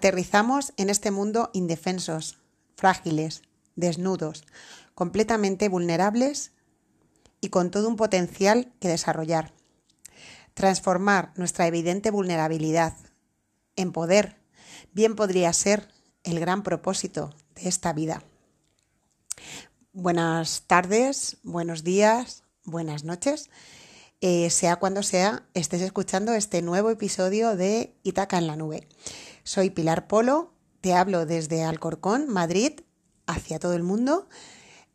Aterrizamos en este mundo indefensos, frágiles, desnudos, completamente vulnerables y con todo un potencial que desarrollar. Transformar nuestra evidente vulnerabilidad en poder bien podría ser el gran propósito de esta vida. Buenas tardes, buenos días, buenas noches. Eh, sea cuando sea, estés escuchando este nuevo episodio de Itaca en la Nube. Soy Pilar Polo, te hablo desde Alcorcón, Madrid, hacia todo el mundo,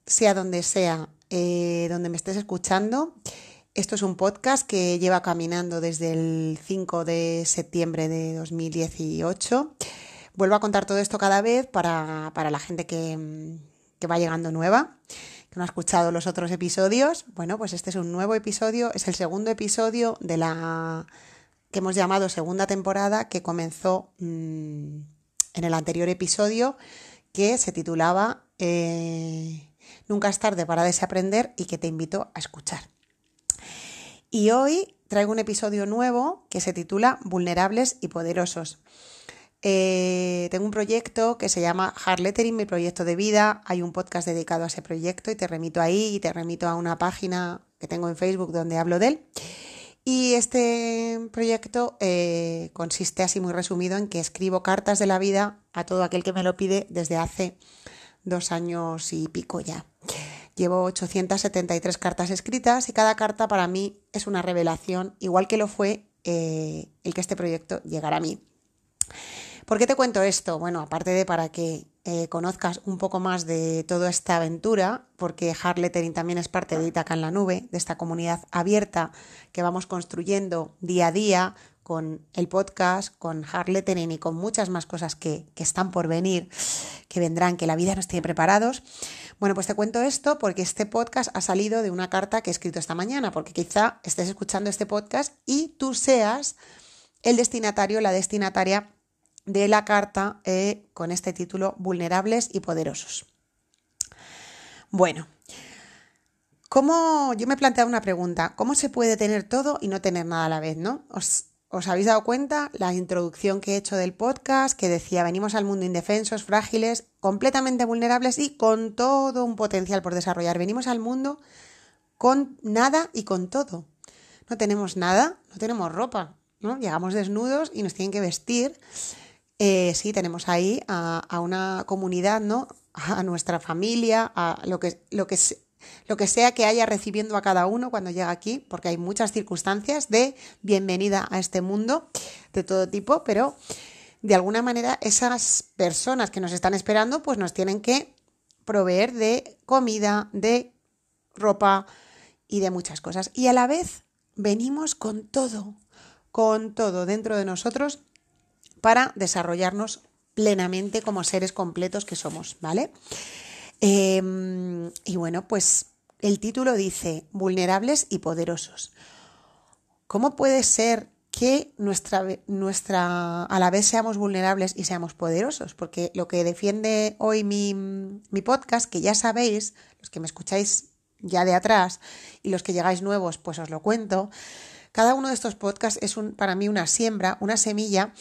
sea donde sea, eh, donde me estés escuchando. Esto es un podcast que lleva caminando desde el 5 de septiembre de 2018. Vuelvo a contar todo esto cada vez para, la gente que, que va llegando nueva que no ha escuchado los otros episodios. Bueno, pues este es un nuevo episodio, es el segundo episodio de la que hemos llamado segunda temporada, que comenzó mm, en el anterior episodio, que se titulaba eh, Nunca es tarde para desaprender y que te invito a escuchar. Y hoy traigo un episodio nuevo que se titula Vulnerables y Poderosos. Eh, tengo un proyecto que se llama Hard Lettering, mi proyecto de vida. Hay un podcast dedicado a ese proyecto y te remito ahí y te remito a una página que tengo en Facebook donde hablo de él. Y este proyecto eh, consiste así muy resumido en que escribo cartas de la vida a todo aquel que me lo pide desde hace dos años y pico ya. Llevo 873 cartas escritas y cada carta para mí es una revelación, igual que lo fue eh, el que este proyecto llegara a mí. ¿Por qué te cuento esto? Bueno, aparte de para que eh, conozcas un poco más de toda esta aventura, porque Hard también es parte de Itaca en la Nube, de esta comunidad abierta que vamos construyendo día a día con el podcast, con Hard y con muchas más cosas que, que están por venir, que vendrán, que la vida nos tiene preparados. Bueno, pues te cuento esto porque este podcast ha salido de una carta que he escrito esta mañana, porque quizá estés escuchando este podcast y tú seas el destinatario, la destinataria de la carta eh, con este título Vulnerables y Poderosos. Bueno, ¿cómo, yo me he planteado una pregunta, ¿cómo se puede tener todo y no tener nada a la vez, no? ¿Os, ¿Os habéis dado cuenta la introducción que he hecho del podcast que decía venimos al mundo indefensos, frágiles, completamente vulnerables y con todo un potencial por desarrollar? Venimos al mundo con nada y con todo. No tenemos nada, no tenemos ropa, ¿no? Llegamos desnudos y nos tienen que vestir eh, sí, tenemos ahí a, una comunidad, ¿no? A nuestra familia, a lo que, lo, que, lo que sea que haya recibiendo a cada uno cuando llega aquí, porque hay muchas circunstancias de bienvenida a este mundo de todo tipo, pero de alguna manera esas personas que nos están esperando, pues nos tienen que proveer de comida, de ropa y de muchas cosas. Y a la vez venimos con todo, con todo dentro de nosotros para desarrollarnos plenamente como seres completos que somos, ¿vale? Em, y bueno, pues el título dice vulnerables y poderosos. ¿Cómo puede ser que nuestra, nuestra, a la vez seamos vulnerables y seamos poderosos? Porque lo que defiende hoy mi, mi podcast, que ya sabéis, los que me escucháis ya de atrás y los que llegáis nuevos, pues os lo cuento. Cada uno de estos podcasts es un, para mí una siembra, una semilla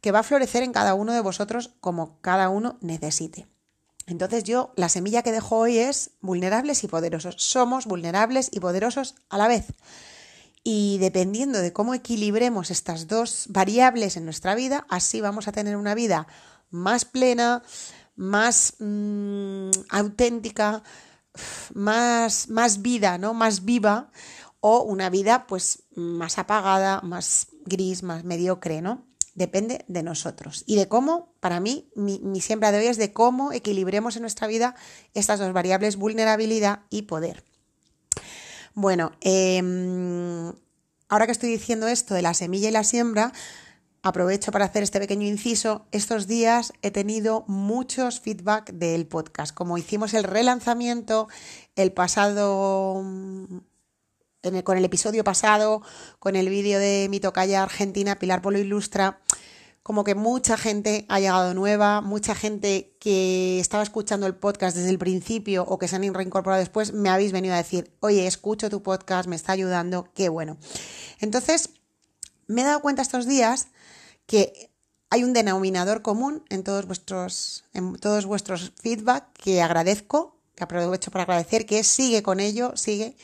que va a florecer en cada uno de vosotros como cada uno necesite. Entonces yo, la semilla que dejo hoy es vulnerables y poderosos. Somos vulnerables y poderosos a la vez. Y dependiendo de cómo equilibremos estas dos variables en nuestra vida, así vamos a tener una vida más plena, más mm, auténtica, más, más vida, ¿no? Más viva, o una vida pues más apagada, más gris, más mediocre, ¿no? Depende de nosotros y de cómo, para mí, mi, siembra de hoy es de cómo equilibremos en nuestra vida estas dos variables, vulnerabilidad y poder. Bueno, em, ahora que estoy diciendo esto de la semilla y la siembra, aprovecho para hacer este pequeño inciso. Estos días he tenido muchos feedback del podcast. Como hicimos el relanzamiento el pasado con el episodio pasado, con el vídeo de mi tocaya argentina, Pilar Polo Ilustra, como que mucha gente ha llegado nueva, mucha gente que estaba escuchando el podcast desde el principio o que se han reincorporado después, me habéis venido a decir, oye, escucho tu podcast, me está ayudando, qué bueno. Entonces, me he dado cuenta estos días que hay un denominador común en todos vuestros, en todos vuestros feedback que agradezco, que aprovecho para agradecer, que sigue con ello, sigue.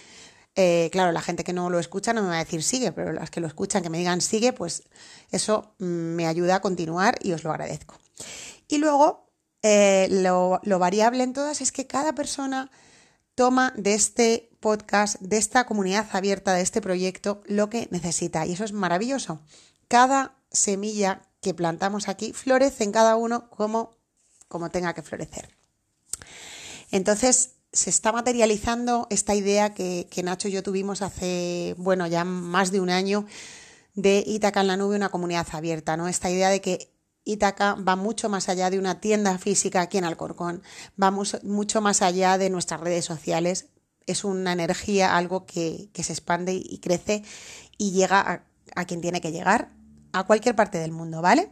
Eh, claro, la gente que no lo escucha no me va a decir sigue, pero las que lo escuchan, que me digan sigue, pues eso mm, me ayuda a continuar y os lo agradezco. Y luego, eh, lo, lo variable en todas es que cada persona toma de este podcast, de esta comunidad abierta, de este proyecto, lo que necesita. Y eso es maravilloso. Cada semilla que plantamos aquí florece en cada uno como, como tenga que florecer. Entonces, se está materializando esta idea que, Nacho y yo tuvimos hace, bueno, ya más de un año de Itaca en la nube, una comunidad abierta, ¿no? Esta idea de que Itaca va mucho más allá de una tienda física aquí en Alcorcón, va mucho más allá de nuestras redes sociales, es una energía, algo que, se expande y crece y llega a, a quien tiene que llegar, a cualquier parte del mundo, ¿vale?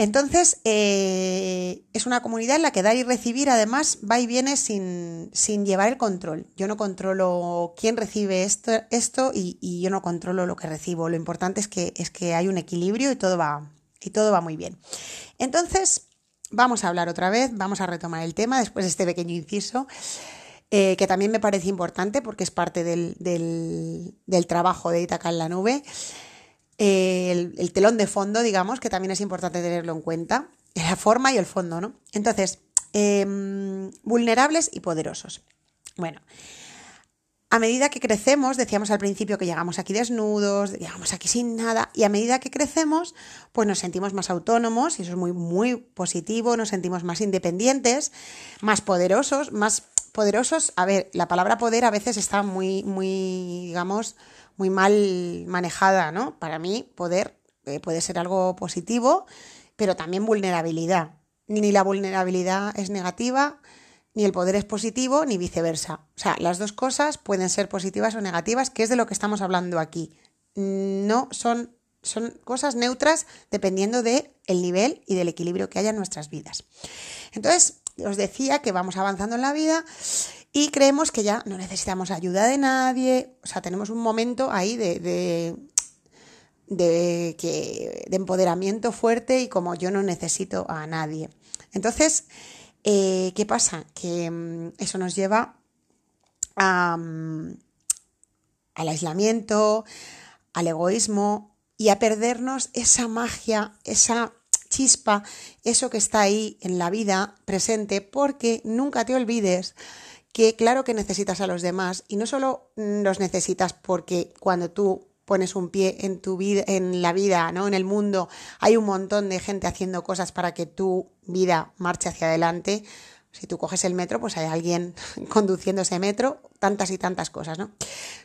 Entonces, eh, es una comunidad en la que dar y recibir además va y viene sin, llevar el control. Yo no controlo quién recibe esto, esto y, yo no controlo lo que recibo. Lo importante es que, es que hay un equilibrio y todo, va, y todo va muy bien. Entonces, vamos a hablar otra vez, vamos a retomar el tema después de este pequeño inciso. Eh, que también me parece importante porque es parte del, del trabajo de Itaca en la nube el, telón de fondo, digamos, que también es importante tenerlo en cuenta, la forma y el fondo, ¿no? Entonces, em, vulnerables y poderosos. Bueno, a medida que crecemos, decíamos al principio que llegamos aquí desnudos, llegamos aquí sin nada, y a medida que crecemos, pues nos sentimos más autónomos, y eso es muy, muy positivo, nos sentimos más independientes, más poderosos, más poderosos. A ver, la palabra poder a veces está muy, muy, digamos, muy mal manejada, ¿no? Para mí, poder eh, puede ser algo positivo, pero también vulnerabilidad. Ni la vulnerabilidad es negativa, ni el poder es positivo, ni viceversa. O sea, las dos cosas pueden ser positivas o negativas, que es de lo que estamos hablando aquí. No son, son cosas neutras dependiendo del el nivel y del equilibrio que haya en nuestras vidas. Entonces, os decía que vamos avanzando en la vida y creemos que ya no necesitamos ayuda de nadie, o sea, tenemos un momento ahí de, de, de empoderamiento fuerte y como yo no necesito a nadie. Entonces, eh, ¿qué pasa? Que mm, eso nos lleva mm, al aislamiento, al egoísmo y a perdernos esa magia, esa chispa, eso que está ahí en la vida presente, porque nunca te olvides que claro que necesitas a los demás y no solo los necesitas porque cuando tú pones un pie en tu vida, en la vida, ¿no? En el mundo, hay un montón de gente haciendo cosas para que tu vida marche hacia adelante. Si tú coges el metro, pues hay alguien conduciendo ese metro, tantas y tantas cosas, ¿no?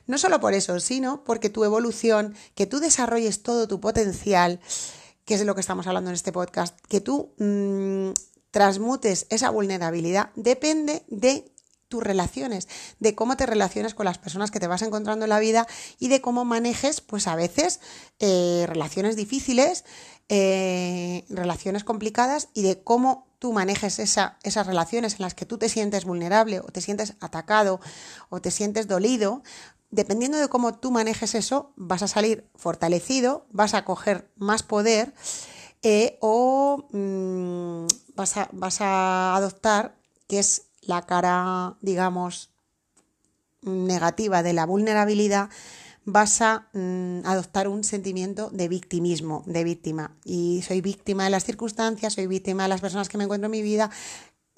No solo por eso, sino porque tu evolución, que tú desarrolles todo tu potencial, que es de lo que estamos hablando en este podcast, que tú mm, transmutes esa vulnerabilidad, depende de tus relaciones, de cómo te relacionas con las personas que te vas encontrando en la vida y de cómo manejes, pues a veces, eh, relaciones difíciles, eh, relaciones complicadas y de cómo tú manejes esa, esas relaciones en las que tú te sientes vulnerable o te sientes atacado o te sientes dolido. Dependiendo de cómo tú manejes eso, vas a salir fortalecido, vas a coger más poder eh, o mm, vas, a, vas a adoptar, que es la cara, digamos, negativa de la vulnerabilidad, vas a mm, adoptar un sentimiento de victimismo, de víctima. Y soy víctima de las circunstancias, soy víctima de las personas que me encuentro en mi vida,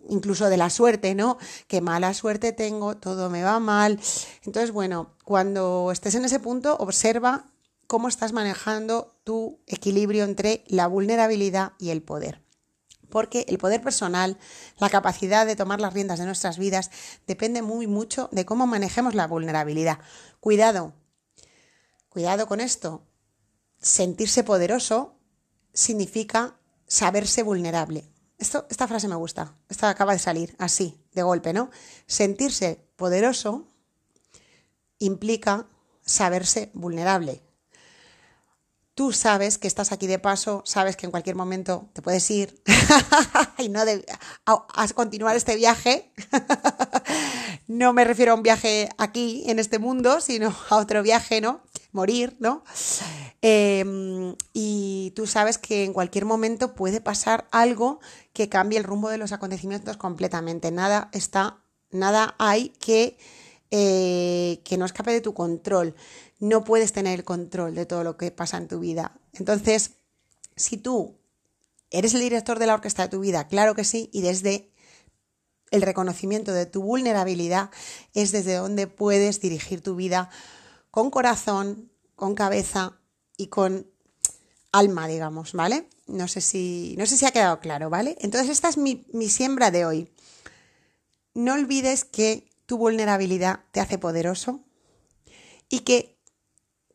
incluso de la suerte, ¿no? Qué mala suerte tengo, todo me va mal. Entonces, bueno, cuando estés en ese punto, observa cómo estás manejando tu equilibrio entre la vulnerabilidad y el poder porque el poder personal, la capacidad de tomar las riendas de nuestras vidas, depende muy mucho de cómo manejemos la vulnerabilidad. Cuidado, cuidado con esto. Sentirse poderoso significa saberse vulnerable. Esta frase me gusta, esta acaba de salir así, de golpe, ¿no? Sentirse poderoso implica saberse vulnerable tú sabes que estás aquí de paso, sabes que en cualquier momento te puedes ir y no a, continuar este viaje, no me refiero a un viaje aquí, en este mundo, sino a otro viaje, ¿no? Morir, ¿no? Em, y tú sabes que en cualquier momento puede pasar algo que cambie el rumbo de los acontecimientos completamente. Nada está, nada hay que, eh, que no escape de tu control. No puedes tener el control de todo lo que pasa en tu vida. Entonces, si tú eres el director de la orquesta de tu vida, claro que sí, y desde el reconocimiento de tu vulnerabilidad es desde donde puedes dirigir tu vida con corazón, con cabeza y con alma, digamos, ¿vale? No sé si, no sé si ha quedado claro, ¿vale? Entonces esta es mi, siembra de hoy. No olvides que tu vulnerabilidad te hace poderoso y que,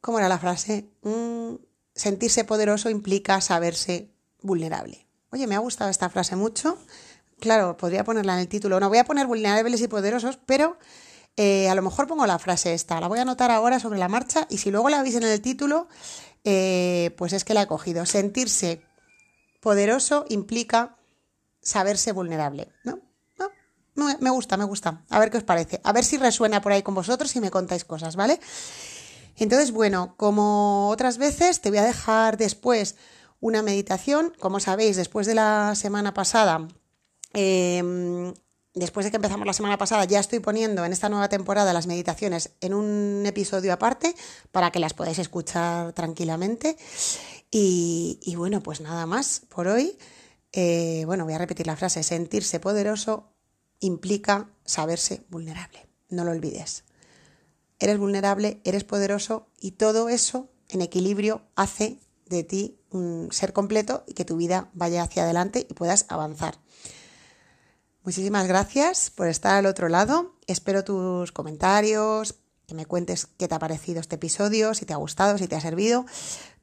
¿cómo era la frase? Mm, sentirse poderoso implica saberse vulnerable. Oye, me ha gustado esta frase mucho Claro, podría ponerla en el título. No voy a poner vulnerables y poderosos, pero eh, a lo mejor pongo la frase esta. La voy a anotar ahora sobre la marcha y si luego la veis en el título, eh, pues es que la he cogido. Sentirse poderoso implica saberse vulnerable, ¿no? Me gusta, me gusta. A ver qué os parece. A ver si resuena por ahí con vosotros y me contáis cosas, ¿vale? Entonces, bueno, como otras veces, te voy a dejar después una meditación. Como sabéis, después de la semana pasada Em, después de que empezamos la semana pasada, ya estoy poniendo en esta nueva temporada las meditaciones en un episodio aparte para que las podáis escuchar tranquilamente. Y, bueno, pues nada más por hoy. Eh, bueno, voy a repetir la frase, sentirse poderoso implica saberse vulnerable. No lo olvides. Eres vulnerable, eres poderoso y todo eso en equilibrio hace de ti un ser completo y que tu vida vaya hacia adelante y puedas avanzar. Muchísimas gracias por estar al otro lado. Espero tus comentarios, que me cuentes qué te ha parecido este episodio, si te ha gustado, si te ha servido.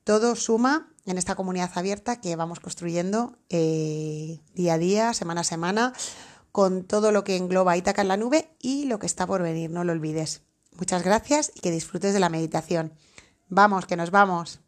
Todo suma en esta comunidad abierta que vamos construyendo eh, día a día, semana a semana, con todo lo que engloba Itaca en la nube y lo que está por venir, no lo olvides. Muchas gracias y que disfrutes de la meditación. Vamos, que nos vamos.